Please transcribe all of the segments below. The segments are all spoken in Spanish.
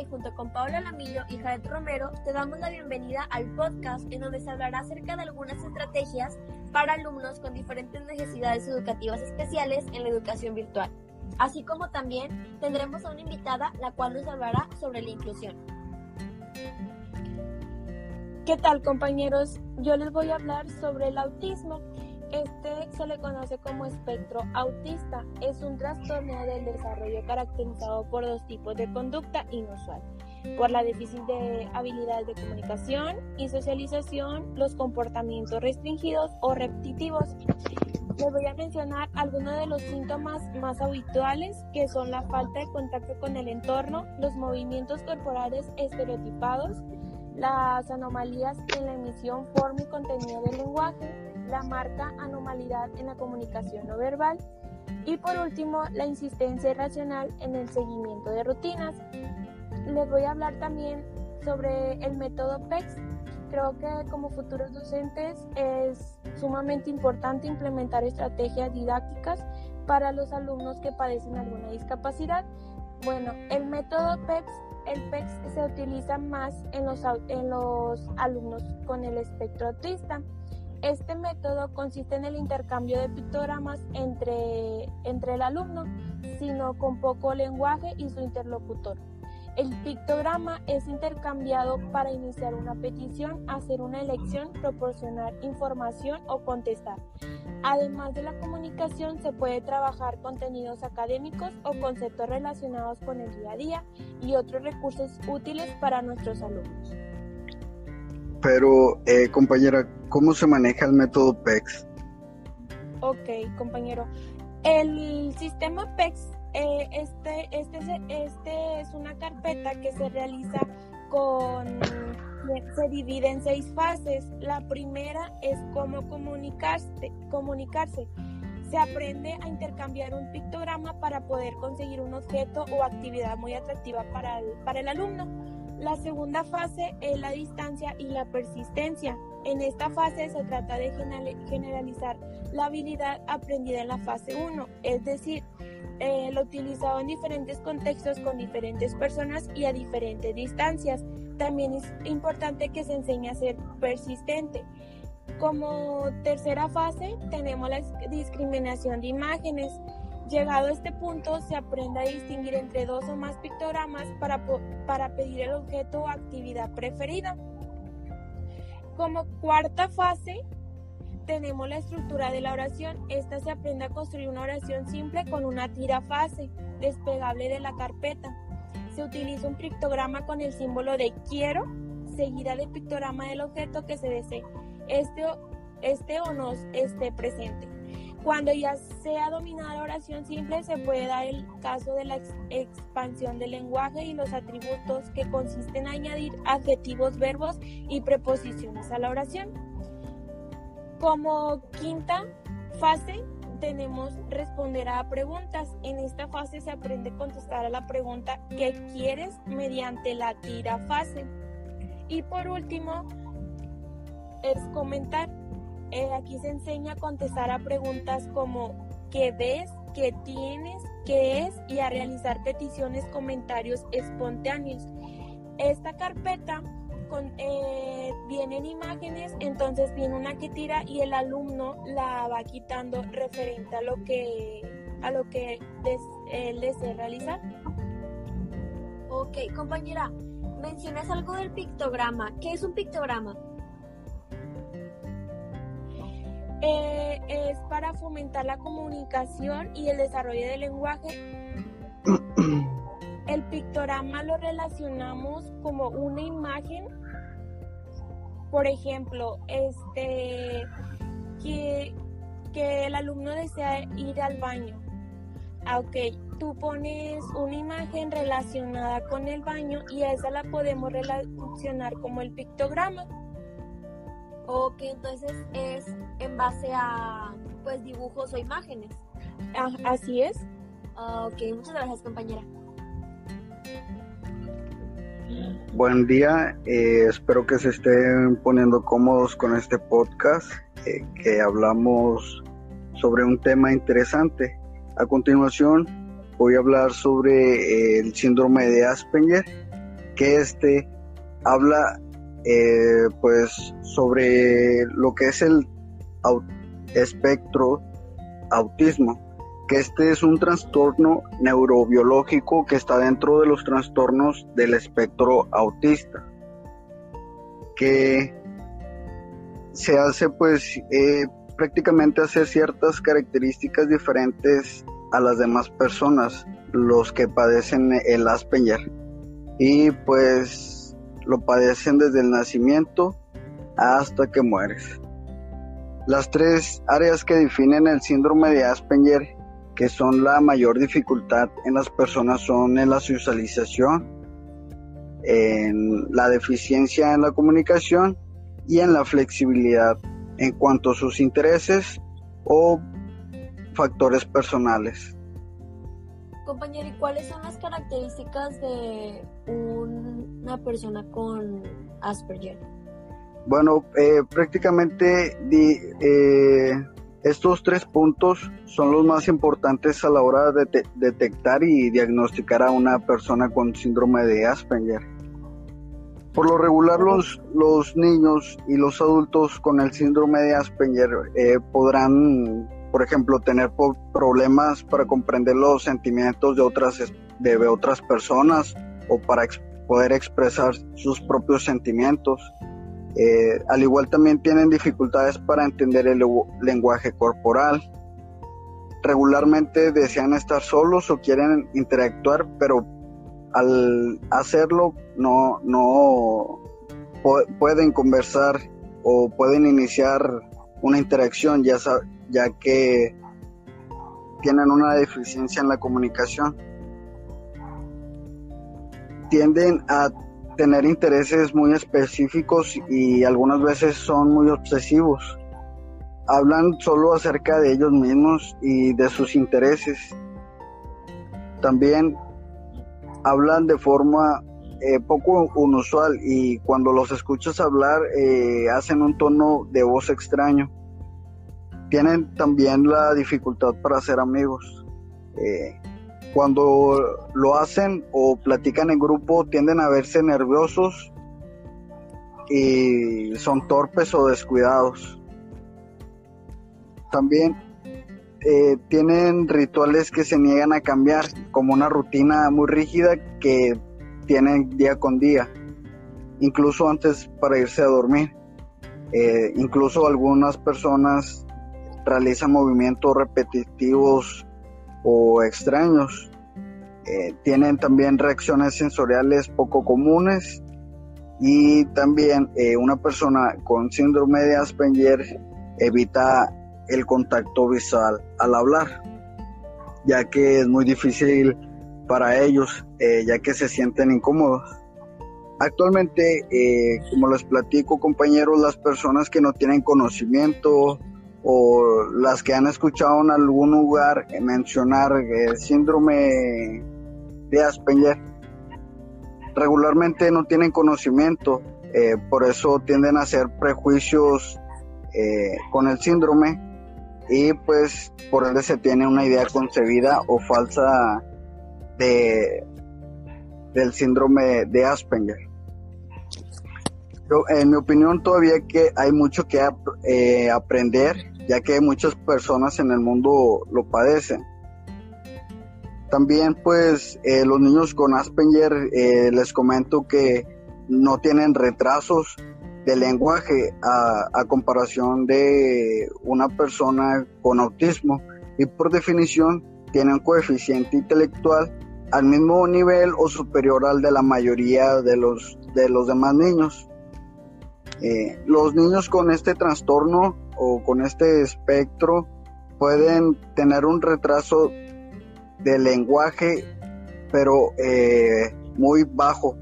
Y junto con Paola Lamillo y Jared Romero te damos la bienvenida al podcast en donde se hablará acerca de algunas estrategias para alumnos con diferentes necesidades educativas especiales en la educación virtual. Así como también tendremos a una invitada la cual nos hablará sobre la inclusión. ¿Qué tal compañeros? Yo les voy a hablar sobre el autismo. Este se le conoce como espectro autista. Es un trastorno del desarrollo caracterizado por dos tipos de conducta inusual. Por la déficit de habilidades de comunicación y socialización, los comportamientos restringidos o repetitivos. Les voy a mencionar algunos de los síntomas más habituales que son la falta de contacto con el entorno, los movimientos corporales estereotipados, las anomalías en la emisión, forma y contenido del lenguaje, la marca anomalidad en la comunicación no verbal y por último la insistencia irracional en el seguimiento de rutinas. Les voy a hablar también sobre el método PEX. Creo que como futuros docentes es sumamente importante implementar estrategias didácticas para los alumnos que padecen alguna discapacidad. Bueno, el método PEX el PEX se utiliza más en los, en los alumnos con el espectro autista. Este método consiste en el intercambio de pictogramas entre, entre el alumno, sino con poco lenguaje y su interlocutor. El pictograma es intercambiado para iniciar una petición, hacer una elección, proporcionar información o contestar. Además de la comunicación, se puede trabajar contenidos académicos o conceptos relacionados con el día a día y otros recursos útiles para nuestros alumnos. Pero, eh, compañera, ¿cómo se maneja el método PEX? Ok, compañero. El sistema PEX, eh, este, este, este es una carpeta que se realiza con, se divide en seis fases. La primera es cómo comunicarse. comunicarse. Se aprende a intercambiar un pictograma para poder conseguir un objeto o actividad muy atractiva para para el alumno. La segunda fase es la distancia y la persistencia. En esta fase se trata de generalizar la habilidad aprendida en la fase 1, es decir, eh, lo utilizado en diferentes contextos con diferentes personas y a diferentes distancias. También es importante que se enseñe a ser persistente. Como tercera fase tenemos la discriminación de imágenes. Llegado a este punto, se aprende a distinguir entre dos o más pictogramas para, para pedir el objeto o actividad preferida. Como cuarta fase, tenemos la estructura de la oración. Esta se aprende a construir una oración simple con una tira fase despegable de la carpeta. Se utiliza un pictograma con el símbolo de quiero, seguida del pictograma del objeto que se desee, este, este o no esté presente. Cuando ya sea dominada la oración simple, se puede dar el caso de la expansión del lenguaje y los atributos que consisten en añadir adjetivos, verbos y preposiciones a la oración. Como quinta fase, tenemos responder a preguntas. En esta fase se aprende a contestar a la pregunta ¿qué quieres? mediante la tira fase. Y por último, es comentar. Eh, aquí se enseña a contestar a preguntas como ¿qué ves? ¿qué tienes? ¿qué es? y a realizar peticiones, comentarios espontáneos. Esta carpeta con, eh, imágenes, entonces viene una que tira y el alumno la va quitando referente a lo que a lo que él desea realizar. Ok, compañera, mencionas algo del pictograma. ¿Qué es un pictograma? Eh, es para fomentar la comunicación y el desarrollo del lenguaje. El pictograma lo relacionamos como una imagen, por ejemplo, este que, que el alumno desea ir al baño. Ah, ok, tú pones una imagen relacionada con el baño y a esa la podemos relacionar como el pictograma. Ok, entonces es en base a pues dibujos o imágenes. Ah, así es. Ah, ok, muchas gracias compañera. Buen día, eh, espero que se estén poniendo cómodos con este podcast, eh, que hablamos sobre un tema interesante. A continuación voy a hablar sobre eh, el síndrome de Asperger que este habla eh, pues sobre lo que es el espectro autismo, que este es un trastorno neurobiológico que está dentro de los trastornos del espectro autista, que se hace pues eh, prácticamente hace ciertas características diferentes a las demás personas, los que padecen el Asperger. Y pues lo padecen desde el nacimiento hasta que mueres. Las tres áreas que definen el síndrome de Asperger, que son la mayor dificultad en las personas, son en la socialización, en la deficiencia en la comunicación y en la flexibilidad en cuanto a sus intereses o factores personales. Compañero, ¿y cuáles son las características de una persona con Asperger? Bueno, eh, prácticamente eh, estos tres puntos son los más importantes a la hora de detectar y diagnosticar a una persona con síndrome de Asperger. Por lo regular los, los niños y los adultos con el síndrome de Asperger eh, podrán, por ejemplo, tener problemas para comprender los sentimientos de otras, de otras personas o para poder expresar sus propios sentimientos. Eh, al igual también tienen dificultades para entender el lenguaje corporal. Regularmente desean estar solos o quieren interactuar, pero al hacerlo no, no pueden conversar o pueden iniciar una interacción ya, ya que tienen una deficiencia en la comunicación. Tienden a tener intereses muy específicos y algunas veces son muy obsesivos. Hablan solo acerca de ellos mismos y de sus intereses. También hablan de forma eh, poco inusual y cuando los escuchas hablar eh, hacen un tono de voz extraño. Tienen también la dificultad para ser amigos. Eh, cuando lo hacen o platican en grupo tienden a verse nerviosos y son torpes o descuidados. También eh, tienen rituales que se niegan a cambiar, como una rutina muy rígida que tienen día con día, incluso antes para irse a dormir. Eh, incluso algunas personas realizan movimientos repetitivos o extraños. Eh, tienen también reacciones sensoriales poco comunes y también eh, una persona con síndrome de Asperger evita el contacto visual al hablar, ya que es muy difícil para ellos, eh, ya que se sienten incómodos. Actualmente, como les platico compañeros, las personas que no tienen conocimiento o las que han escuchado en algún lugar mencionar el síndrome de Asperger. Regularmente no tienen conocimiento, eh, por eso tienden a hacer prejuicios eh, con el síndrome y pues por ende se tiene una idea concebida o falsa de del síndrome de Asperger. En mi opinión todavía que hay mucho que eh, aprender, ya que muchas personas en el mundo lo padecen. También pues eh, los niños con Asperger eh, les comento que no tienen retrasos de lenguaje a, comparación de una persona con autismo y por definición tienen coeficiente intelectual al mismo nivel o superior al de la mayoría de los, de los demás niños. Eh, los niños con este trastorno o con este espectro pueden tener un retraso de lenguaje, pero eh, muy bajo,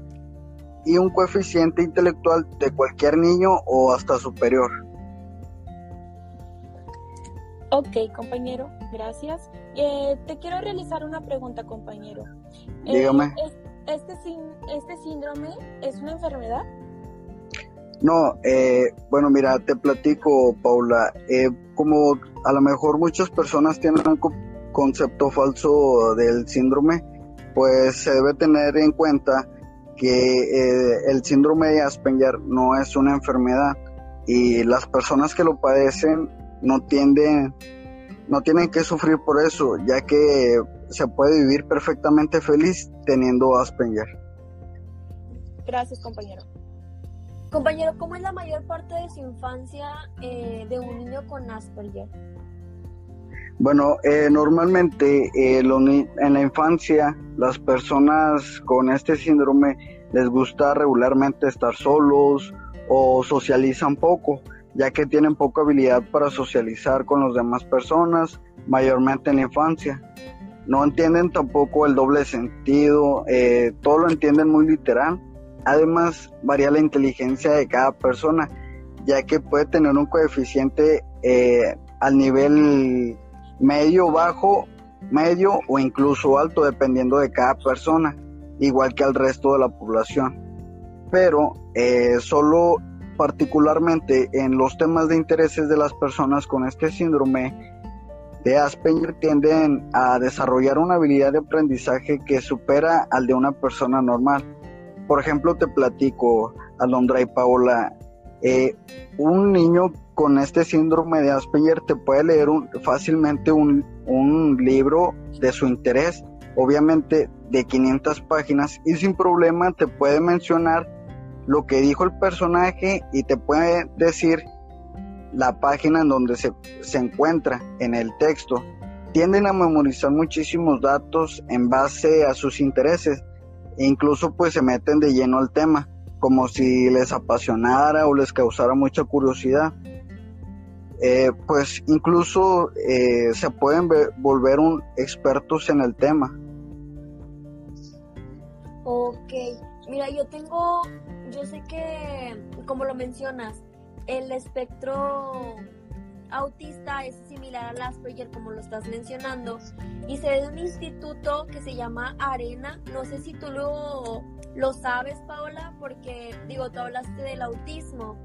y un coeficiente intelectual de cualquier niño o hasta superior. Ok, compañero, gracias. Eh, te quiero realizar una pregunta, compañero. Dígame. este, ¿Este síndrome es una enfermedad? No, eh, bueno, mira, te platico, Paula. Eh, como a lo mejor muchas personas tienen un concepto falso del síndrome, pues se debe tener en cuenta que eh, el síndrome de Asperger no es una enfermedad y las personas que lo padecen no tienden no tienen que sufrir por eso, ya que se puede vivir perfectamente feliz teniendo Asperger. Gracias, compañero. Compañero, ¿cómo es la mayor parte de su infancia eh, de un niño con Asperger? Bueno, eh, normalmente eh, en la infancia las personas con este síndrome les gusta regularmente estar solos o socializan poco, ya que tienen poca habilidad para socializar con las demás personas, mayormente en la infancia. No entienden tampoco el doble sentido, eh, todo lo entienden muy literal. Además, varía la inteligencia de cada persona, ya que puede tener un coeficiente al nivel medio, bajo, medio o incluso alto, dependiendo de cada persona, igual que al resto de la población. Pero eh, solo particularmente en los temas de intereses de las personas con este síndrome de Asperger tienden a desarrollar una habilidad de aprendizaje que supera al de una persona normal. Por ejemplo, te platico, Alondra y Paola, eh, un niño con este síndrome de Asperger te puede leer fácilmente un, libro de su interés, obviamente de 500 páginas, y sin problema te puede mencionar lo que dijo el personaje y te puede decir la página en donde se, se encuentra en el texto. Tienden a memorizar muchísimos datos en base a sus intereses incluso pues se meten de lleno al tema, como si les apasionara o les causara mucha curiosidad. Eh, pues incluso eh, se pueden volver un expertos en el tema. Ok, mira, yo tengo, yo sé que, como lo mencionas, el espectro autista es similar al Asperger, como lo estás mencionando, y se ve de un instituto que se llama Arena. No sé si tú lo, lo sabes, Paola, porque digo, tú hablaste del autismo.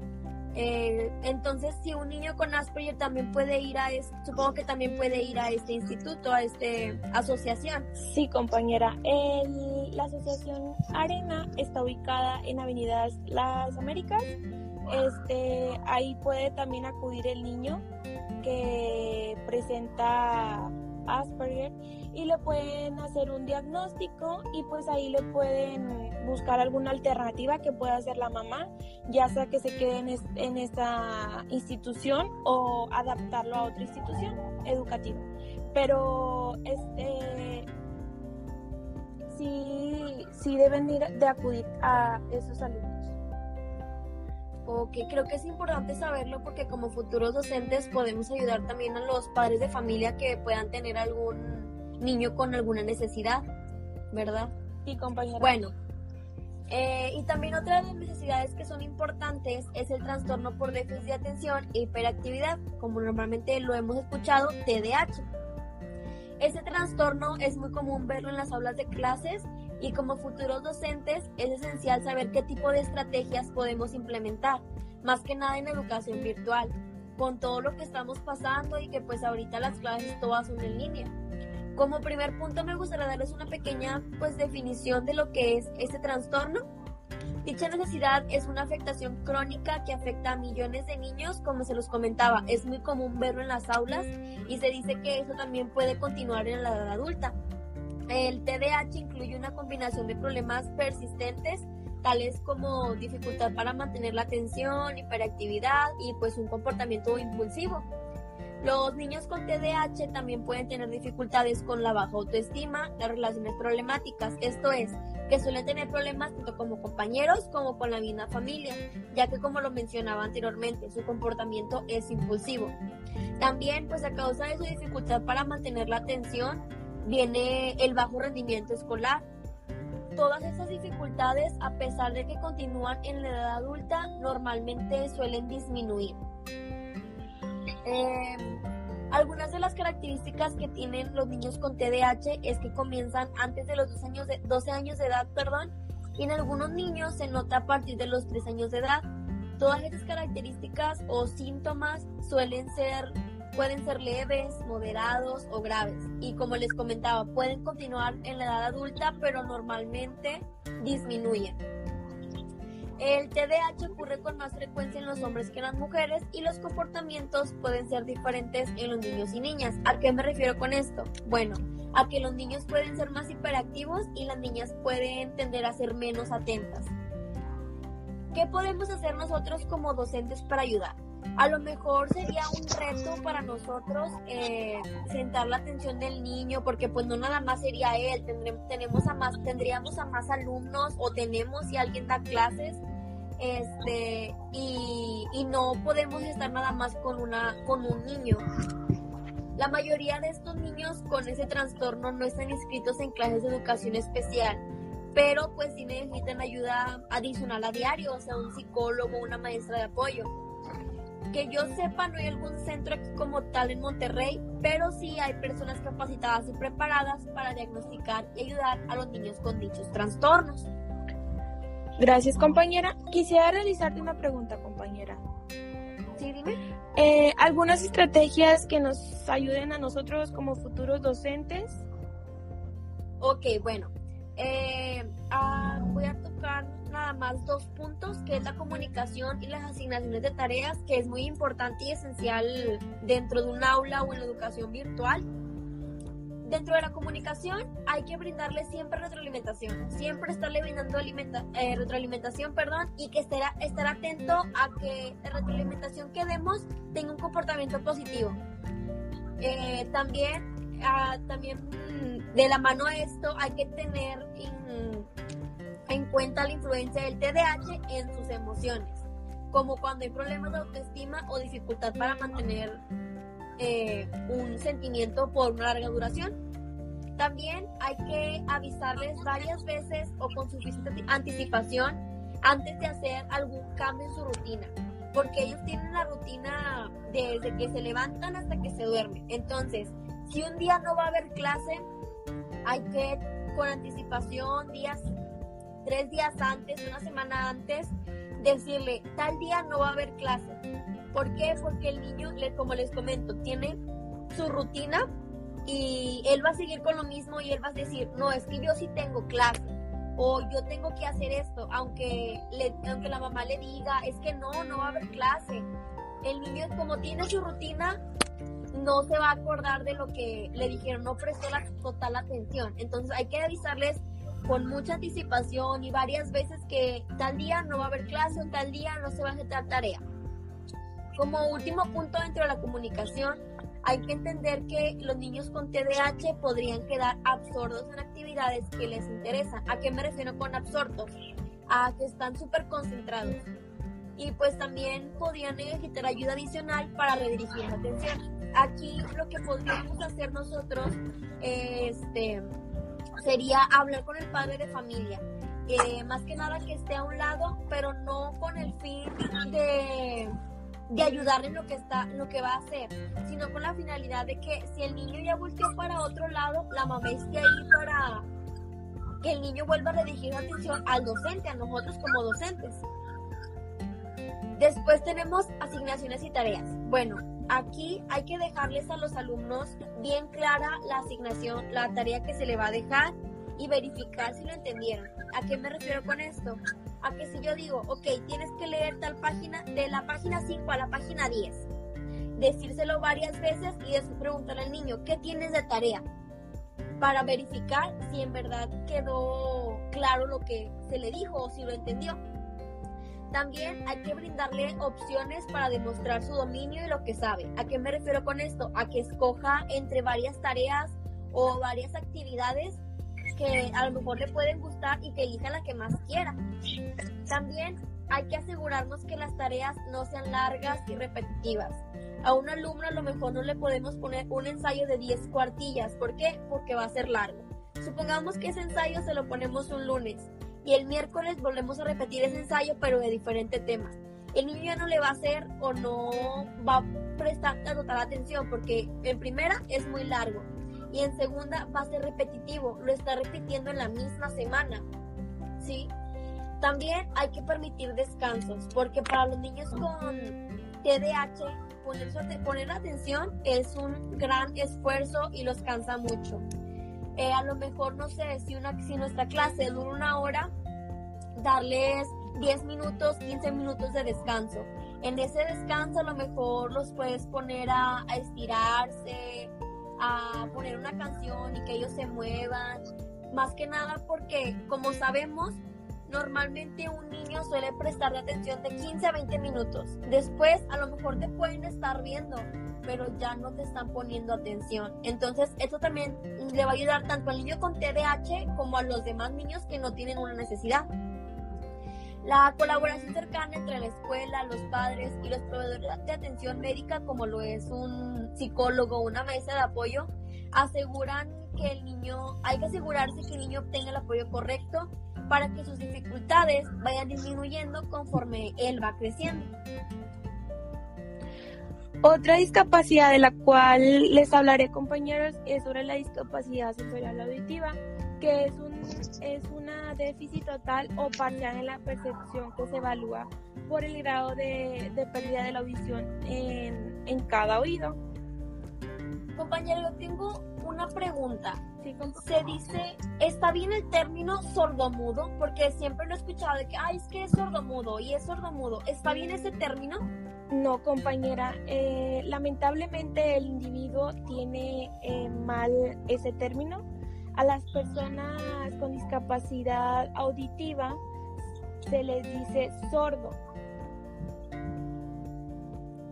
Eh, entonces, si un niño con Asperger también puede ir a, este, supongo que también puede ir a este instituto, a esta asociación. Sí, compañera. la asociación Arena está ubicada en Avenidas Las Américas. Este, ahí puede también acudir el niño que presenta Asperger y le pueden hacer un diagnóstico y pues ahí le pueden buscar alguna alternativa que pueda hacer la mamá, ya sea que se quede en, esta institución o adaptarlo a otra institución educativa. Pero este sí, sí deben ir de acudir a esos alumnos. Ok, creo que es importante saberlo porque como futuros docentes podemos ayudar también a los padres de familia que puedan tener algún niño con alguna necesidad, ¿verdad? Sí, compañera. Bueno, eh, y también otra de las necesidades que son importantes es el trastorno por déficit de atención e hiperactividad, como normalmente lo hemos escuchado, TDAH. Este trastorno es muy común verlo en las aulas de clases y como futuros docentes es esencial saber qué tipo de estrategias podemos implementar, más que nada en educación virtual, con todo lo que estamos pasando y que pues ahorita las clases todas son en línea. Como primer punto me gustaría darles una pequeña pues definición de lo que es este trastorno. Dicha necesidad es una afectación crónica que afecta a millones de niños, como se los comentaba, es muy común verlo en las aulas y se dice que eso también puede continuar en la edad adulta. El TDAH incluye una combinación de problemas persistentes, tales como dificultad para mantener la atención, hiperactividad y pues un comportamiento impulsivo. Los niños con TDAH también pueden tener dificultades con la baja autoestima, las relaciones problemáticas, esto es, que suelen tener problemas tanto como compañeros como con la misma familia, ya que como lo mencionaba anteriormente, su comportamiento es impulsivo. También, pues a causa de su dificultad para mantener la atención, viene el bajo rendimiento escolar. Todas esas dificultades, a pesar de que continúan en la edad adulta, normalmente suelen disminuir. Em, algunas de las características que tienen los niños con TDAH es que comienzan antes de los 12 años de, 12 años de edad, perdón, y en algunos niños se nota a partir de los 3 años de edad. Todas estas características o síntomas suelen ser pueden ser leves, moderados o graves. Y como les comentaba, pueden continuar en la edad adulta, pero normalmente disminuyen. El TDAH ocurre con más frecuencia en los hombres que en las mujeres y los comportamientos pueden ser diferentes en los niños y niñas. ¿A qué me refiero con esto? Bueno, a que los niños pueden ser más hiperactivos y las niñas pueden tender a ser menos atentas. ¿Qué podemos hacer nosotros como docentes para ayudar? A lo mejor sería un reto para nosotros eh, sentar la atención del niño, porque pues no nada más sería él, tenemos a más, tendríamos a más alumnos o tenemos si alguien da clases, este, y, y no podemos estar nada más con una, con un niño. La mayoría de estos niños con ese trastorno no están inscritos en clases de educación especial, pero pues sí necesitan ayuda adicional a diario, o sea, un psicólogo, una maestra de apoyo. Que yo sepa, no hay algún centro aquí como tal en Monterrey, pero sí hay personas capacitadas y preparadas para diagnosticar y ayudar a los niños con dichos trastornos. Gracias, compañera. Quisiera realizarte una pregunta, compañera. Sí, dime. Eh, ¿Algunas estrategias que nos ayuden a nosotros como futuros docentes? Ok, bueno. Eh, voy a tocar nada más dos puntos, que es la comunicación y las asignaciones de tareas, que es muy importante y esencial dentro de un aula o en la educación virtual. Dentro de la comunicación hay que brindarle siempre retroalimentación, siempre estarle brindando eh, retroalimentación, perdón, y que esté, estar atento a que la retroalimentación que demos tenga un comportamiento positivo. Eh, también, ah, también mm, de la mano a esto hay que tener en cuenta la influencia del TDAH en sus emociones, como cuando hay problemas de autoestima o dificultad para mantener eh, un sentimiento por una larga duración. También hay que avisarles varias veces o con suficiente anticipación antes de hacer algún cambio en su rutina, porque ellos tienen la rutina desde que se levantan hasta que se duermen. Entonces, si un día no va a haber clase, hay que con anticipación, días, tres días antes, una semana antes, decirle, tal día no va a haber clase. ¿Por qué? Porque el niño, como les comento, tiene su rutina y él va a seguir con lo mismo y él va a decir, no, es que yo sí tengo clase o yo tengo que hacer esto, aunque, le, aunque la mamá le diga, es que no, no va a haber clase. El niño, como tiene su rutina, no se va a acordar de lo que le dijeron, no prestó la total atención. Entonces hay que avisarles con mucha anticipación y varias veces que tal día no va a haber clase o tal día no se va a hacer tarea. Como último punto dentro de la comunicación, hay que entender que los niños con TDAH podrían quedar absortos en actividades que les interesan. ¿A qué me refiero con absortos? A que están súper concentrados. Y pues también podrían necesitar ayuda adicional para redirigir la atención. Aquí lo que podríamos hacer nosotros este, sería hablar con el padre de familia. Eh, más que nada que esté a un lado, pero no con el fin de de ayudarle en lo que está, lo que va a hacer, sino con la finalidad de que si el niño ya volteó para otro lado, la mamá esté ahí para que el niño vuelva a dirigir atención al docente, a nosotros como docentes. Después tenemos asignaciones y tareas. Bueno, aquí hay que dejarles a los alumnos bien clara la asignación, la tarea que se le va a dejar y verificar si lo entendieron. ¿A qué me refiero con esto? A que si yo digo, ok, tienes que leer tal página, de la página 5 a la página 10, decírselo varias veces y después preguntarle al niño, ¿qué tienes de tarea? Para verificar si en verdad quedó claro lo que se le dijo o si lo entendió. También hay que brindarle opciones para demostrar su dominio y lo que sabe. ¿A qué me refiero con esto? A que escoja entre varias tareas o varias actividades que a lo mejor le pueden gustar y que elija la que más quiera. También hay que asegurarnos que las tareas no sean largas y repetitivas. A un alumno a lo mejor no le podemos poner un ensayo de 10 cuartillas. ¿Por qué? Porque va a ser largo. Supongamos que ese ensayo se lo ponemos un lunes y el miércoles volvemos a repetir ese ensayo pero de diferente tema. El niño ya no le va a hacer o no va a prestar total atención porque en primera es muy largo y en segunda va a ser repetitivo, lo está repitiendo en la misma semana, ¿sí? También hay que permitir descansos, porque para los niños con TDAH poner, poner atención es un gran esfuerzo y los cansa mucho. Eh, a lo mejor, no sé, si, una, si nuestra clase dura una hora, darles 10 minutos, 15 minutos de descanso. En ese descanso a lo mejor los puedes poner a, a estirarse, a poner una canción y que ellos se muevan. Más que nada porque, como sabemos, normalmente un niño suele prestar atención de 15 a 20 minutos. Después a lo mejor te pueden estar viendo, pero ya no te están poniendo atención. Entonces, esto también le va a ayudar tanto al niño con TDAH como a los demás niños que no tienen una necesidad. La colaboración cercana entre la escuela, los padres y los proveedores de atención médica, como lo es un psicólogo o una mesa de apoyo, aseguran que el niño, hay que asegurarse que el niño obtenga el apoyo correcto para que sus dificultades vayan disminuyendo conforme él va creciendo. Otra discapacidad de la cual les hablaré compañeros es sobre la discapacidad sensorial auditiva, que es, un, es una déficit total o parcial en la percepción que se evalúa por el grado de, pérdida de la audición en, en cada oído. Compañero, tengo una pregunta. se dice, ¿está bien el término sordomudo? Porque siempre lo he escuchado de que, ay, es que es sordomudo y es sordomudo. ¿Está bien ese término? No, compañera. Eh, lamentablemente el individuo tiene eh, mal ese término. A las personas con discapacidad auditiva se les dice sordo.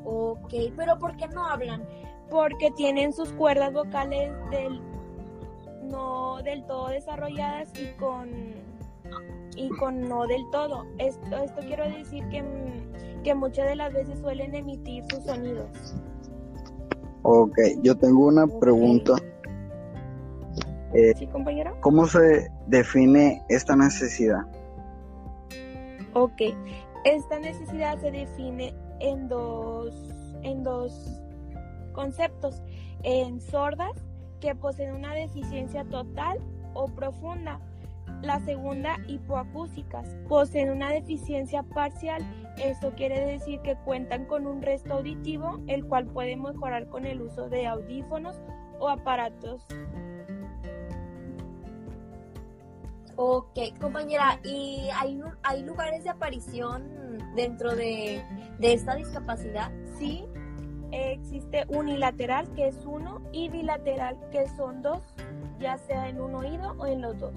Ok, pero ¿por qué no hablan? porque tienen sus cuerdas vocales del, no del todo desarrolladas y con, y con no del todo. Esto, esto quiero decir que, que muchas de las veces suelen emitir sus sonidos. Ok, yo tengo una pregunta. Eh, ¿Sí, compañero? ¿Cómo se define esta necesidad? Ok, esta necesidad se define en dos, en dos conceptos en sordas que poseen una deficiencia total o profunda. La segunda, hipoacúsicas, poseen una deficiencia parcial. Esto quiere decir que cuentan con un resto auditivo, el cual puede mejorar con el uso de audífonos o aparatos. Ok, compañera, ¿y hay, hay lugares de aparición dentro de, de esta discapacidad? Sí, existe unilateral, que es uno, y bilateral, que son dos, ya sea en un oído o en los dos.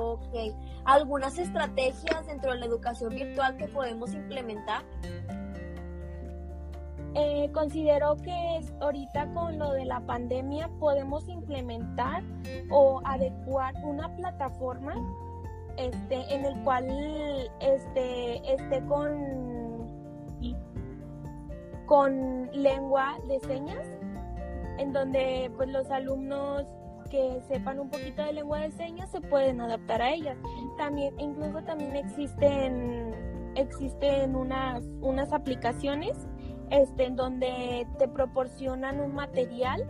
Ok. ¿Algunas estrategias dentro de la educación virtual que podemos implementar? Eh, considero que ahorita con lo de la pandemia podemos implementar o adecuar una plataforma este, en el cual este, esté con con lengua de señas, en donde pues los alumnos que sepan un poquito de lengua de señas se pueden adaptar a ellas. También, incluso también existen, existen unas, unas aplicaciones este, en donde te proporcionan un material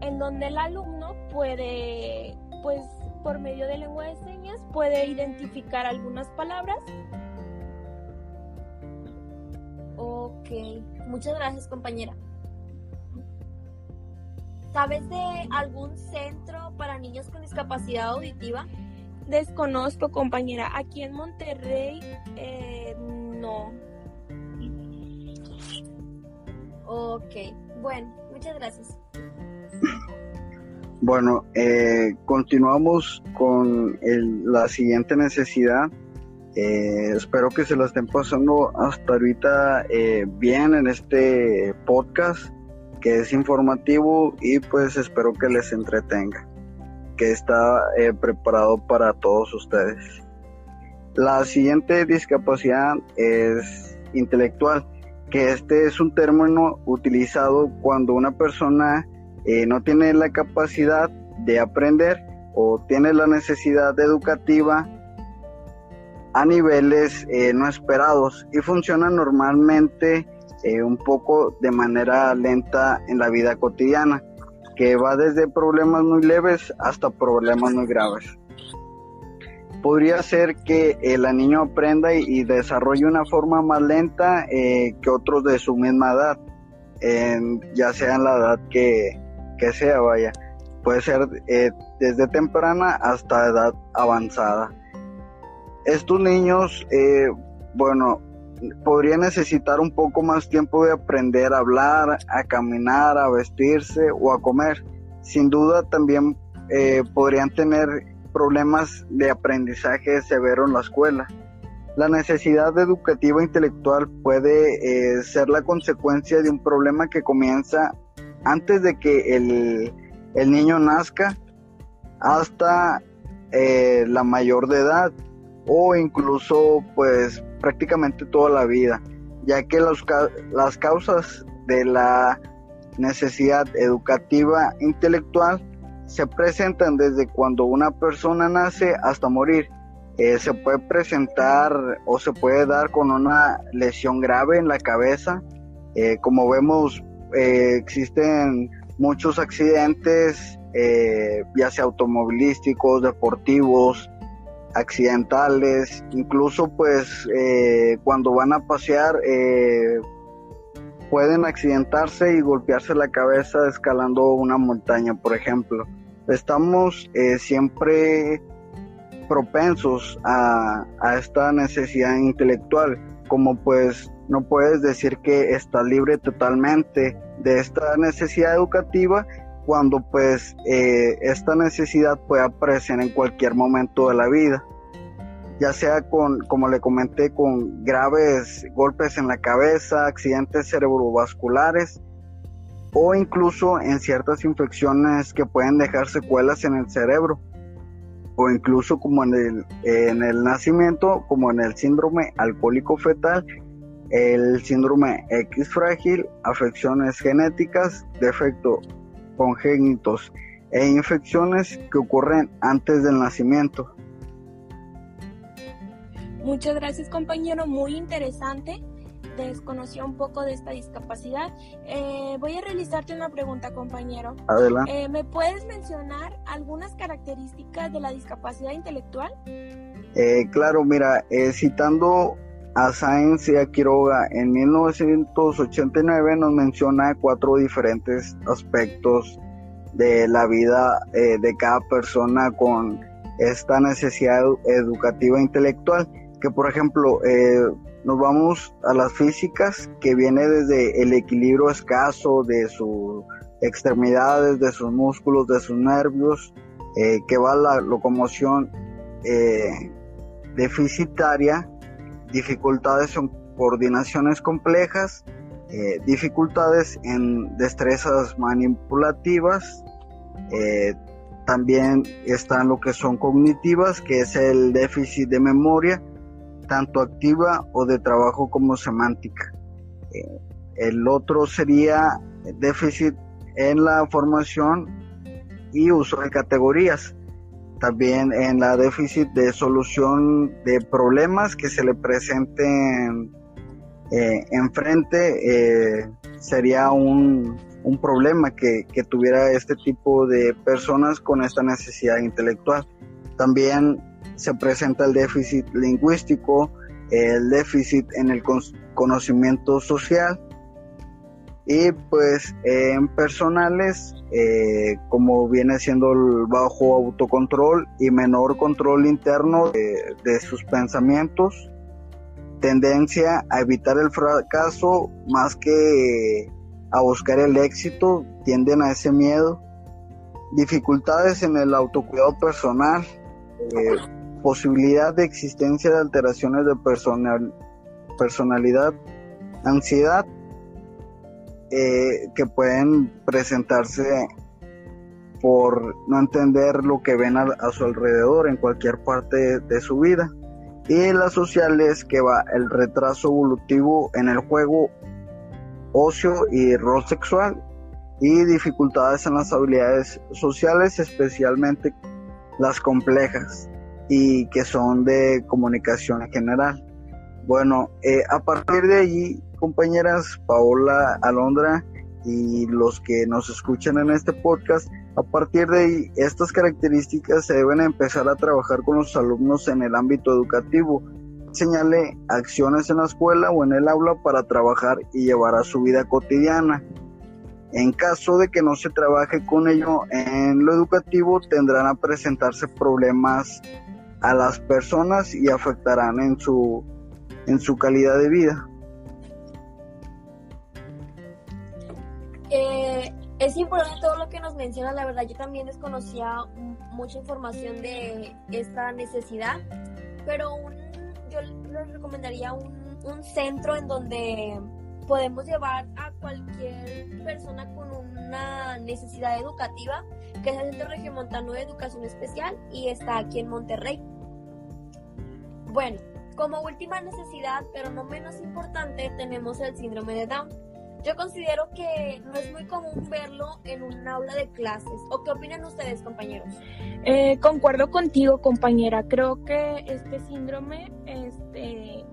en donde el alumno puede, pues por medio de lengua de señas, puede identificar algunas palabras Ok, muchas gracias compañera. ¿Sabes de algún centro para niños con discapacidad auditiva? Desconozco compañera, aquí en Monterrey eh, no. Ok, bueno, muchas gracias. Bueno, eh, continuamos con la siguiente necesidad eh, espero que se la estén pasando hasta ahorita eh, bien en este podcast que es informativo y pues espero que les entretenga, que está eh, preparado para todos ustedes. La siguiente discapacidad es intelectual, que este es un término utilizado cuando una persona no tiene la capacidad de aprender o tiene la necesidad educativa a niveles eh, no esperados y funciona normalmente eh, un poco de manera lenta en la vida cotidiana, que va desde problemas muy leves hasta problemas muy graves. podría ser que el niño aprenda y, desarrolle una forma más lenta eh, que otros de su misma edad, ya sea en la edad que, sea, vaya. Puede ser eh, desde temprana hasta edad avanzada. Estos niños, eh, bueno, podrían necesitar un poco más tiempo de aprender a hablar, a caminar, a vestirse o a comer. Sin duda también podrían tener problemas de aprendizaje severo en la escuela. La necesidad educativa intelectual puede eh, ser la consecuencia de un problema que comienza antes de que el, niño nazca hasta eh, la mayor de edad o incluso pues prácticamente toda la vida, ya que los, las causas de la necesidad educativa intelectual se presentan desde cuando una persona nace hasta morir. Eh, se puede presentar o se puede dar con una lesión grave en la cabeza. Eh, como vemos, eh, existen muchos accidentes, ya sea automovilísticos, deportivos, accidentales, incluso pues cuando van a pasear pueden accidentarse y golpearse la cabeza escalando una montaña, por ejemplo. Estamos eh, siempre propensos a, esta necesidad intelectual, como pues no puedes decir que estás libre totalmente de esta necesidad educativa cuando pues eh, esta necesidad puede aparecer en cualquier momento de la vida, ya sea con, como le comenté, con graves golpes en la cabeza, accidentes cerebrovasculares, o incluso en ciertas infecciones que pueden dejar secuelas en el cerebro o incluso como en el, en el nacimiento, como en el síndrome alcohólico fetal, el síndrome X frágil, afecciones genéticas, defectos congénitos e infecciones que ocurren antes del nacimiento. Muchas gracias compañero, muy interesante desconocía un poco de esta discapacidad. Eh, voy a realizarte una pregunta, compañero. Adelante. Eh, ¿Me puedes mencionar algunas características de la discapacidad intelectual? Eh, claro, mira, citando a Sáenz y a Quiroga. En 1989 nos menciona cuatro diferentes aspectos de la vida de cada persona con esta necesidad educativa intelectual. Que por ejemplo nos vamos a las físicas, que viene desde el equilibrio escaso de sus extremidades, de sus músculos, de sus nervios, eh, que va la locomoción eh, deficitaria, dificultades en coordinaciones complejas, eh, dificultades en destrezas manipulativas, también están lo que son cognitivas, que es el déficit de memoria, tanto activa o de trabajo como semántica. Eh, el otro sería déficit en la formación y uso de categorías. También en la déficit de solución de problemas que se le presenten eh, enfrente eh, sería un, un problema que, que, tuviera este tipo de personas con esta necesidad intelectual. También se presenta el déficit lingüístico, el déficit en el conocimiento social y pues en personales eh, como viene siendo el bajo autocontrol y menor control interno de, de, sus pensamientos tendencia a evitar el fracaso más que a buscar el éxito tienden a ese miedo. Dificultades en el autocuidado personal eh, posibilidad de existencia de alteraciones de personal, personalidad, ansiedad, eh, que pueden presentarse por no entender lo que ven a, su alrededor en cualquier parte de, su vida. Y las sociales que va el retraso evolutivo en el juego, ocio y rol sexual y dificultades en las habilidades sociales, especialmente las complejas y que son de comunicación en general. Bueno, eh, a partir de allí, compañeras Paola, Alondra y los que nos escuchan en este podcast, A partir de ahí, estas características se deben empezar a trabajar con los alumnos en el ámbito educativo. Señale acciones en la escuela o en el aula para trabajar y llevar a su vida cotidiana. En caso de que no se trabaje con ello en lo educativo, tendrán a presentarse problemas a las personas y afectarán en su, en su calidad de vida. Eh, es importante todo lo que nos menciona, la verdad yo también desconocía mucha información de esta necesidad, pero yo les recomendaría un, un centro en donde podemos llevar a cualquier persona con una necesidad educativa, que es el Centro Regiomontano de Educación Especial y está aquí en Monterrey. Bueno, como última necesidad, pero no menos importante, tenemos el síndrome de Down. Yo considero que no es muy común verlo en un aula de clases. ¿O qué opinan ustedes, compañeros? Eh, concuerdo contigo, compañera. Creo que este síndrome, este,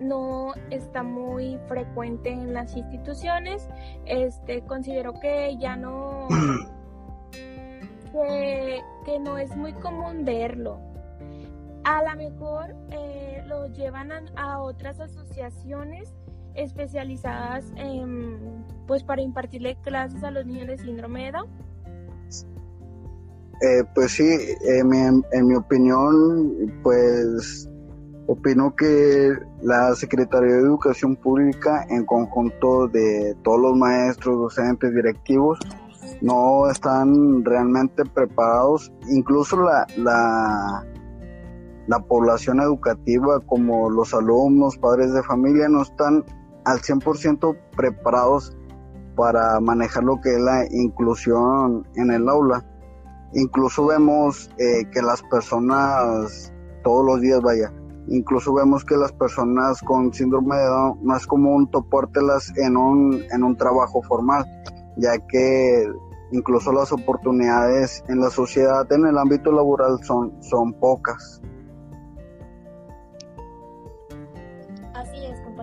no está muy frecuente en las instituciones. Este, considero que ya no que, no es muy común verlo. A lo mejor eh, lo llevan a, otras asociaciones especializadas en, pues para impartirle clases a los niños de síndrome de Down. Eh, pues sí, en mi opinión, pues Opino que la Secretaría de Educación Pública, en conjunto de todos los maestros, docentes, directivos, no están realmente preparados, incluso la, la, la población educativa como los alumnos, padres de familia, no están al 100% preparados para manejar lo que es la inclusión en el aula. Incluso vemos eh, que las personas todos los días, vaya, Incluso vemos que las personas con síndrome de Down no es común topártelas en un, en un trabajo formal, ya que incluso las oportunidades en la sociedad, en el ámbito laboral, son, son pocas.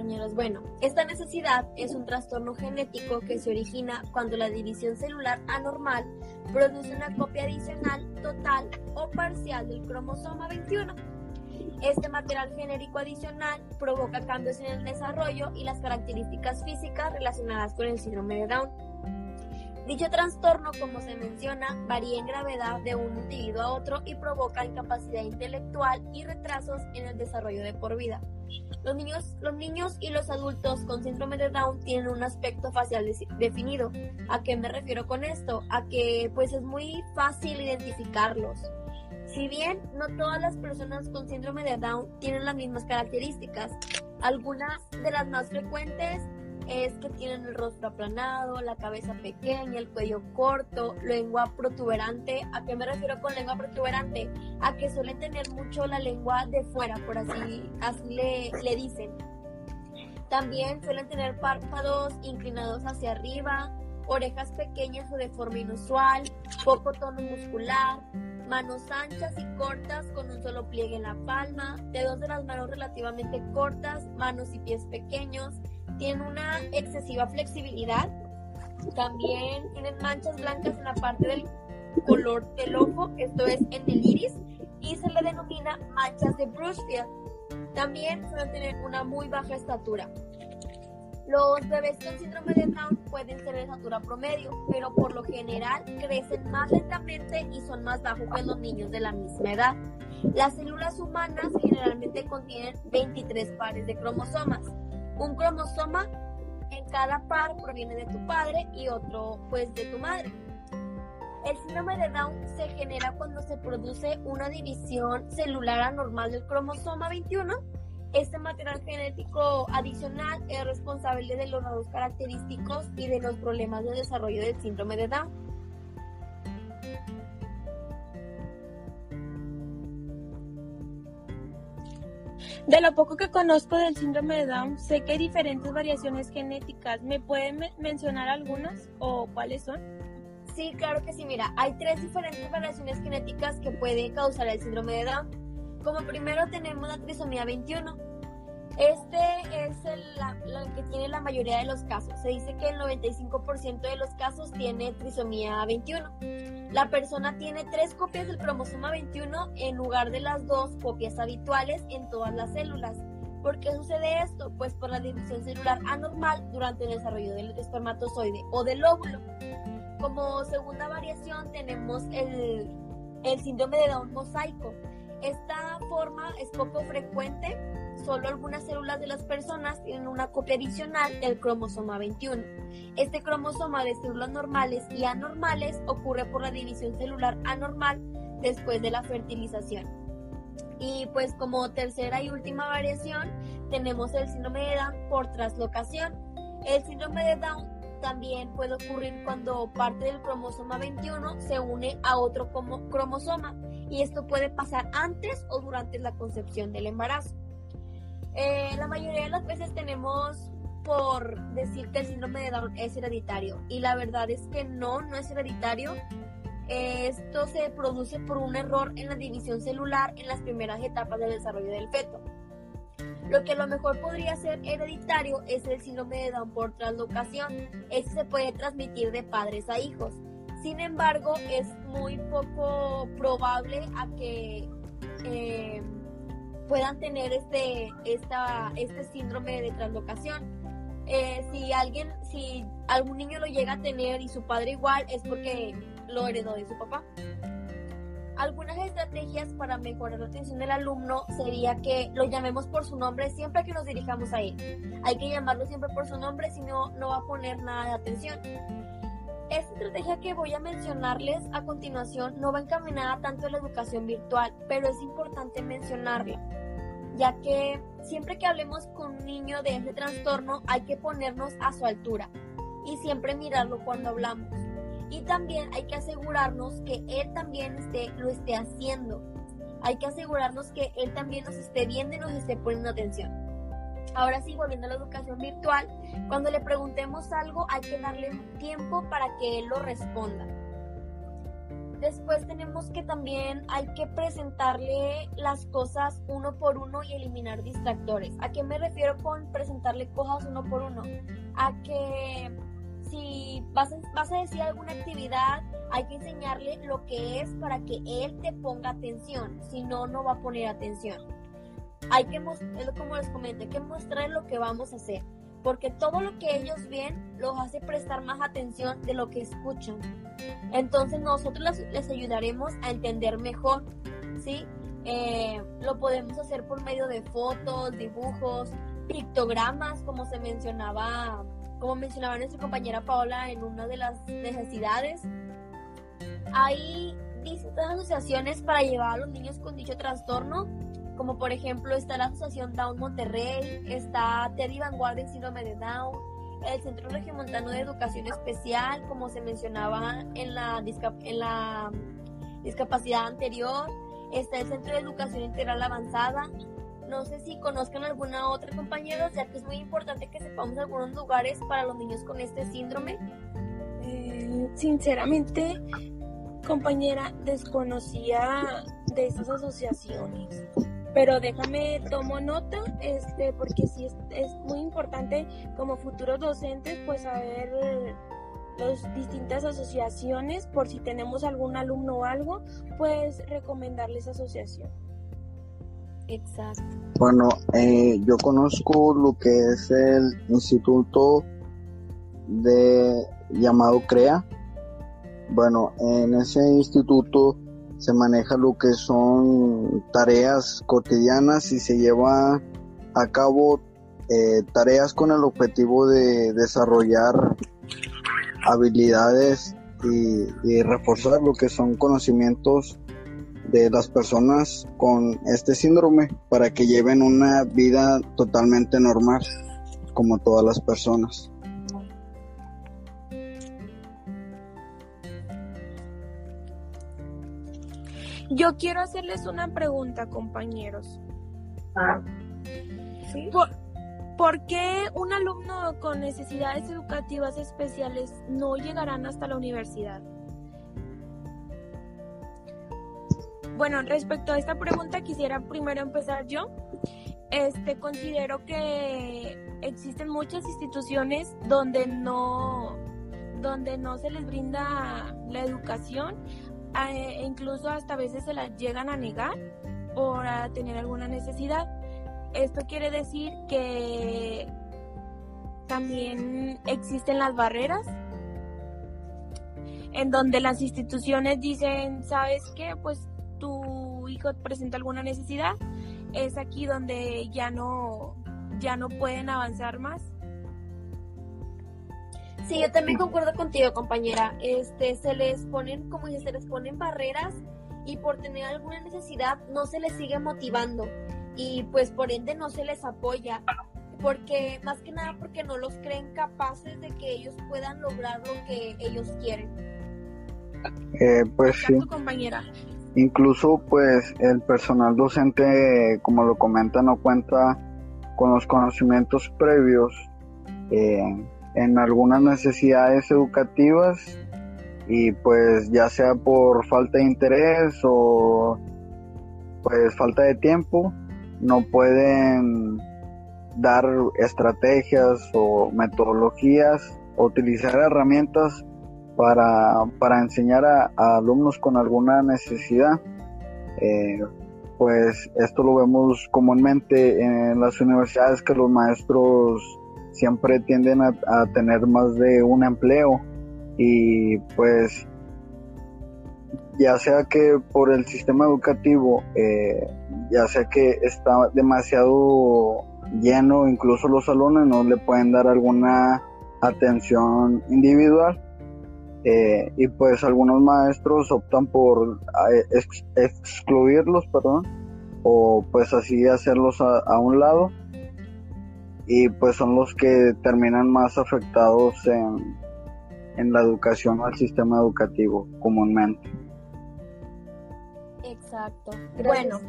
Compañeros. Bueno, esta necesidad es un trastorno genético que se origina cuando la división celular anormal produce una copia adicional total o parcial del cromosoma 21 este material genérico adicional provoca cambios en el desarrollo y las características físicas relacionadas con el síndrome de Down. Dicho trastorno, como se menciona, varía en gravedad de un individuo a otro y provoca incapacidad intelectual y retrasos en el desarrollo de por vida. Los niños, los niños y los adultos con síndrome de Down tienen un aspecto facial definido. ¿A qué me refiero con esto? A que pues es muy fácil identificarlos. Si bien no todas las personas con síndrome de Down tienen las mismas características, algunas de las más frecuentes es que tienen el rostro aplanado, la cabeza pequeña, el cuello corto, lengua protuberante. ¿A qué me refiero con lengua protuberante? A que suelen tener mucho la lengua de fuera, por así, así le, le dicen. También suelen tener párpados inclinados hacia arriba, orejas pequeñas o de forma inusual, poco tono muscular, manos anchas y cortas con un solo pliegue en la palma, dedos de las manos relativamente cortas, manos y pies pequeños, tienen una excesiva flexibilidad, también tienen manchas blancas en la parte del color del ojo, esto es en el iris, y se le denomina manchas de Brushfield. También suelen tener una muy baja estatura. Los bebés con síndrome de Down pueden ser de estatura promedio, pero por lo general crecen más lentamente y son más bajos que los niños de la misma edad. Las células humanas generalmente contienen 23 pares de cromosomas. Un cromosoma en cada par proviene de tu padre y otro pues de tu madre. El síndrome de Down se genera cuando se produce una división celular anormal del cromosoma 21 este material genético adicional es responsable de los rasgos característicos y de los problemas de desarrollo del síndrome de Down. De lo poco que conozco del síndrome de Down, sé que hay diferentes variaciones genéticas. ¿Me pueden mencionar algunas o cuáles son? Sí, claro que sí. Mira, hay tres diferentes variaciones genéticas que pueden causar el síndrome de Down. Como primero tenemos la trisomía 21. Este es el, que tiene la mayoría de los casos. Se dice que el 95% de los casos tiene trisomía 21. La persona tiene tres copias del cromosoma 21 en lugar de las dos copias habituales en todas las células. ¿Por qué sucede esto? Pues por la división celular anormal durante el desarrollo del espermatozoide o del óvulo. Como segunda variación tenemos el, el síndrome de Down mosaico. Esta forma es poco frecuente solo algunas células de las personas tienen una copia adicional del cromosoma 21. Este cromosoma de células normales y anormales ocurre por la división celular anormal después de la fertilización. Y pues como tercera y última variación tenemos el síndrome de Down por traslocación. El síndrome de Down también puede ocurrir cuando parte del cromosoma 21 se une a otro cromosoma y esto puede pasar antes o durante la concepción del embarazo. Eh, la mayoría de las veces tenemos por decir que el síndrome de Down es hereditario y la verdad es que no, no es hereditario. Esto se produce por un error en la división celular en las primeras etapas del desarrollo del feto. Lo que a lo mejor podría ser hereditario es el síndrome de Down por translocación. Este se puede transmitir de padres a hijos. Sin embargo, es muy poco probable a que eh, puedan tener este, esta, este síndrome de translocación. Eh, si alguien, si algún niño lo llega a tener y su padre igual, es porque lo heredó de su papá. Algunas estrategias para mejorar la atención del alumno sería que lo llamemos por su nombre siempre que nos dirijamos a él. Hay que llamarlo siempre por su nombre, si no, no va a poner nada de atención. Esta estrategia que voy a mencionarles a continuación no va encaminada tanto a la educación virtual, pero es importante mencionarla ya que siempre que hablemos con un niño de ese trastorno hay que ponernos a su altura y siempre mirarlo cuando hablamos. Y también hay que asegurarnos que él también lo esté haciendo. Hay que asegurarnos que él también nos esté viendo y nos esté poniendo atención. Ahora sí, volviendo a la educación virtual, cuando le preguntemos algo hay que darle tiempo para que él lo responda. Después tenemos que también hay que presentarle las cosas uno por uno y eliminar distractores. ¿A qué me refiero con presentarle cosas uno por uno? A que si vas a, vas a decir alguna actividad, hay que enseñarle lo que es para que él te ponga atención. Si no, no va a poner atención. Hay que, es como les comenté, hay que mostrarle lo que vamos a hacer. Porque todo lo que ellos ven los hace prestar más atención de lo que escuchan. Entonces nosotros les, ayudaremos a entender mejor, ¿sí? Eh, lo podemos hacer por medio de fotos, dibujos, pictogramas, como se mencionaba, como mencionaba nuestra compañera Paola en una de las necesidades. Hay distintas asociaciones para llevar a los niños con dicho trastorno, como por ejemplo está la Asociación Down Monterrey, está Teddy Vanguardia en síndrome de Down, el Centro Regiomontano de Educación Especial, como se mencionaba en la, en la discapacidad anterior, está el Centro de Educación Integral Avanzada. No sé si conozcan alguna otra compañera, ya que es muy importante que sepamos algunos lugares para los niños con este síndrome. Eh, sinceramente, compañera, desconocía de esas asociaciones pero déjame tomo nota este porque sí es, muy importante como futuros docentes pues saber las distintas asociaciones por si tenemos algún alumno o algo pues recomendarles asociación. Exacto. Bueno eh, yo conozco lo que es el instituto de llamado crea. Bueno en ese instituto se maneja lo que son tareas cotidianas y se lleva a cabo eh, tareas con el objetivo de desarrollar habilidades y, reforzar lo que son conocimientos de las personas con este síndrome para que lleven una vida totalmente normal como todas las personas. Yo quiero hacerles una pregunta, compañeros. Ah. ¿Por, qué un alumno con necesidades educativas especiales no llegarán hasta la universidad? Bueno, respecto a esta pregunta quisiera primero empezar yo. este considero que existen muchas instituciones donde no donde no se les brinda la educación e incluso hasta a veces se las llegan a negar por tener alguna necesidad. Esto quiere decir que también existen las barreras en donde las instituciones dicen, ¿sabes qué? Pues tu hijo presenta alguna necesidad, es aquí donde ya no ya no pueden avanzar más. Sí, yo también concuerdo contigo, compañera. Este, se les ponen, como dice, se les ponen barreras y por tener alguna necesidad no se les sigue motivando y pues por ende no se les apoya porque más que nada porque no los creen capaces de que ellos puedan lograr lo que ellos quieren. Eh, pues sí. compañera. Incluso pues el personal docente, como lo comenta, no cuenta con los conocimientos previos eh, en algunas necesidades educativas y pues ya sea por falta de interés o pues falta de tiempo, no pueden dar estrategias o metodologías o utilizar herramientas para, para enseñar a, alumnos con alguna necesidad. Eh, pues esto lo vemos comúnmente en las universidades que los maestros siempre tienden a, tener más de un empleo y pues ya sea que por el sistema educativo, eh, ya sea que está demasiado lleno, incluso los salones no le pueden dar alguna atención individual eh, y pues algunos maestros optan por excluirlos, perdón, o pues así hacerlos a, un lado y pues son los que terminan más afectados en, en la educación o el sistema educativo comúnmente. Exacto. Bueno,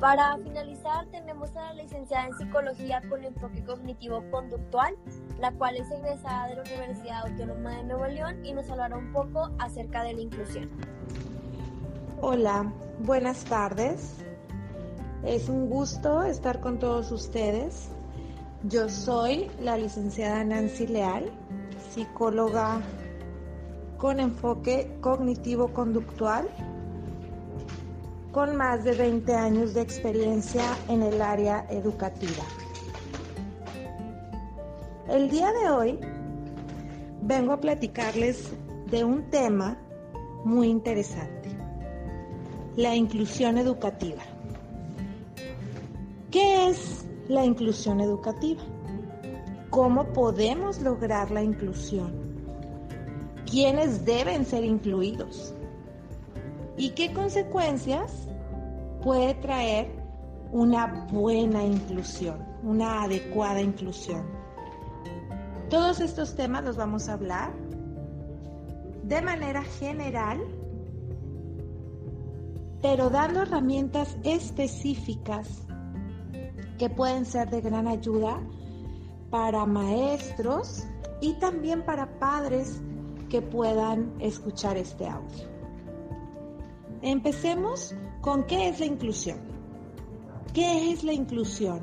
para finalizar, tenemos a la licenciada en Psicología con enfoque cognitivo-conductual, la cual es egresada de la Universidad Autónoma de Nuevo León y nos hablará un poco acerca de la inclusión. Hola, buenas tardes. Es un gusto estar con todos ustedes. Yo soy la licenciada Nancy Leal, psicóloga con enfoque cognitivo-conductual con más de 20 años de experiencia en el área educativa. El día de hoy vengo a platicarles de un tema muy interesante, la inclusión educativa. ¿Qué es la inclusión educativa? ¿Cómo podemos lograr la inclusión? ¿Quiénes deben ser incluidos? ¿Y qué consecuencias puede traer una buena inclusión, una adecuada inclusión? Todos estos temas los vamos a hablar de manera general, pero dando herramientas específicas que pueden ser de gran ayuda para maestros y también para padres que puedan escuchar este audio. Empecemos con qué es la inclusión. ¿Qué es la inclusión?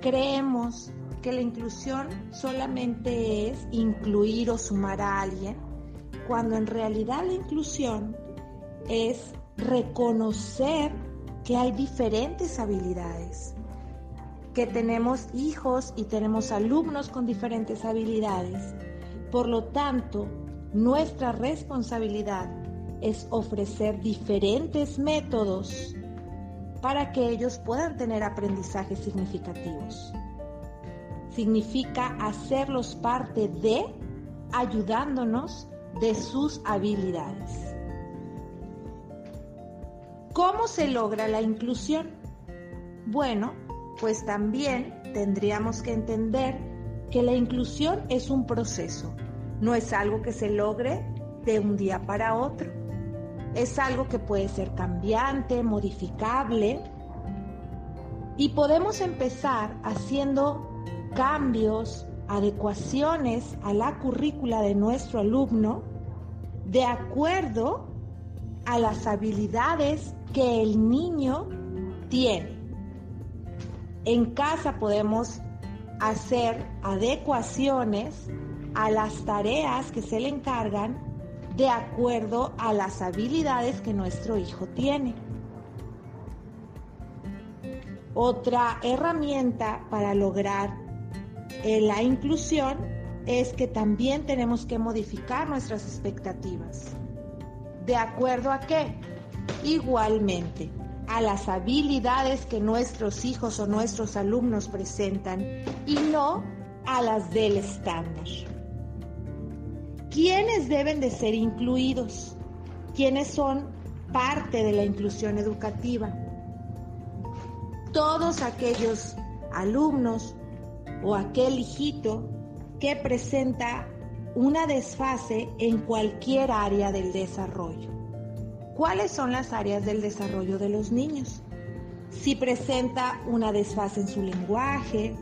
Creemos que la inclusión solamente es incluir o sumar a alguien, cuando en realidad la inclusión es reconocer que hay diferentes habilidades, que tenemos hijos y tenemos alumnos con diferentes habilidades. Por lo tanto, nuestra responsabilidad es ofrecer diferentes métodos para que ellos puedan tener aprendizajes significativos. Significa hacerlos parte de, ayudándonos de sus habilidades. ¿Cómo se logra la inclusión? Bueno, pues también tendríamos que entender que la inclusión es un proceso, no es algo que se logre de un día para otro es algo que puede ser cambiante, modificable, y podemos empezar haciendo cambios, adecuaciones a la currícula de nuestro alumno de acuerdo a las habilidades que el niño tiene. En casa podemos hacer adecuaciones a las tareas que se le encargan de acuerdo a las habilidades que nuestro hijo tiene. Otra herramienta para lograr eh, la inclusión es que también tenemos que modificar nuestras expectativas. ¿De acuerdo a qué? Igualmente, a las habilidades que nuestros hijos o nuestros alumnos presentan y no a las del estándar. ¿Quiénes deben de ser incluidos? ¿Quiénes son parte de la inclusión educativa? Todos aquellos alumnos o aquel hijito que presenta una desfase en cualquier área del desarrollo. ¿Cuáles son las áreas del desarrollo de los niños? Si presenta una desfase en su lenguaje,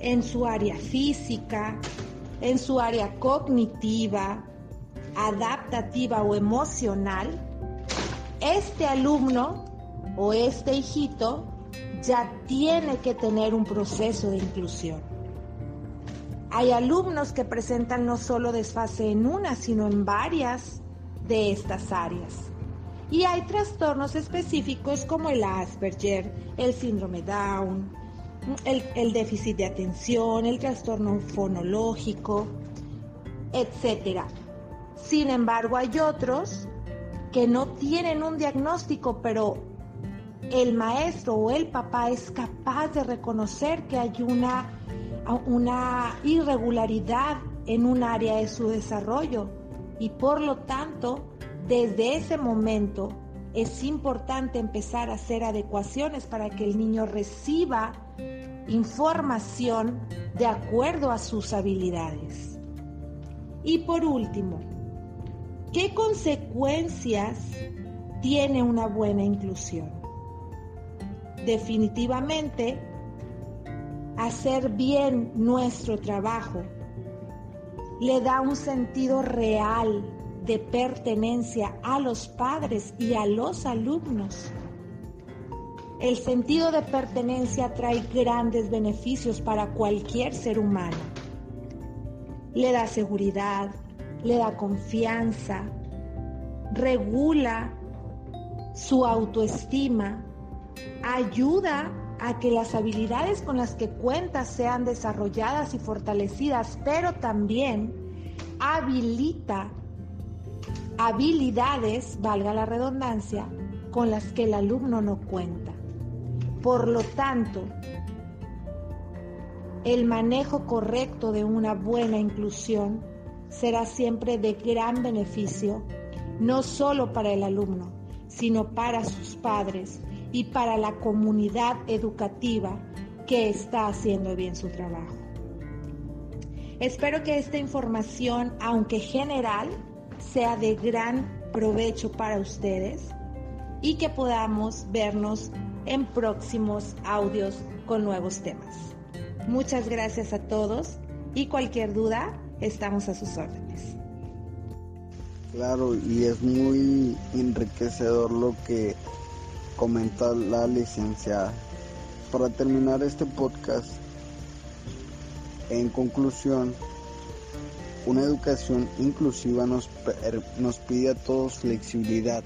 en su área física, en su área cognitiva, adaptativa o emocional, este alumno o este hijito ya tiene que tener un proceso de inclusión. Hay alumnos que presentan no solo desfase en una, sino en varias de estas áreas. Y hay trastornos específicos como el Asperger, el síndrome Down, el, déficit de atención, el trastorno fonológico, etc. Sin embargo, hay otros que no tienen un diagnóstico, pero el maestro o el papá es capaz de reconocer que hay una, una irregularidad en un área de su desarrollo y por lo tanto, desde ese momento es importante empezar a hacer adecuaciones para que el niño reciba información de acuerdo a sus habilidades. Y por último, ¿qué consecuencias tiene una buena inclusión? Definitivamente, hacer bien nuestro trabajo le da un sentido real de pertenencia a los padres y a los alumnos. El sentido de pertenencia trae grandes beneficios para cualquier ser humano. Le da seguridad, le da confianza, regula su autoestima, ayuda a que las habilidades con las que cuenta sean desarrolladas y fortalecidas, pero también habilita habilidades, valga la redundancia, con las que el alumno no cuenta. Por lo tanto, el manejo correcto de una buena inclusión será siempre de gran beneficio, no solo para el alumno, sino para sus padres y para la comunidad educativa que está haciendo bien su trabajo. Espero que esta información, aunque general, sea de gran provecho para ustedes y que podamos vernos en próximos audios con nuevos temas. Muchas gracias a todos y cualquier duda estamos a sus órdenes. Claro, y es muy enriquecedor lo que comenta la licenciada. Para terminar este podcast, en conclusión, una educación inclusiva nos, nos pide a todos flexibilidad.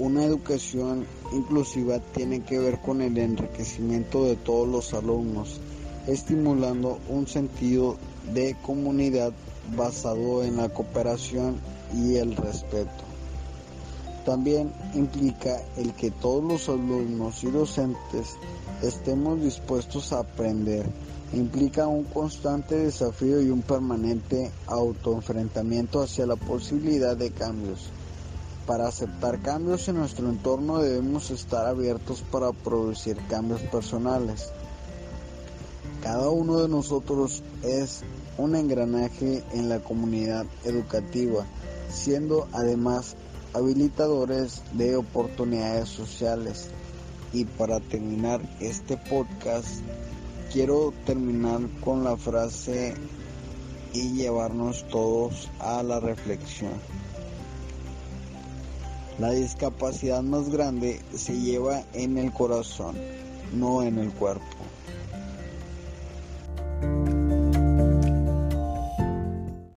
Una educación inclusiva tiene que ver con el enriquecimiento de todos los alumnos, estimulando un sentido de comunidad basado en la cooperación y el respeto. También implica el que todos los alumnos y docentes estemos dispuestos a aprender. Implica un constante desafío y un permanente autoenfrentamiento hacia la posibilidad de cambios para aceptar cambios en nuestro entorno debemos estar abiertos para producir cambios personales. Cada uno de nosotros es un engranaje en la comunidad educativa, siendo además habilitadores de oportunidades sociales. Y para terminar este podcast, quiero terminar con la frase y llevarnos todos a la reflexión. La discapacidad más grande se lleva en el corazón. no en el cuerpo.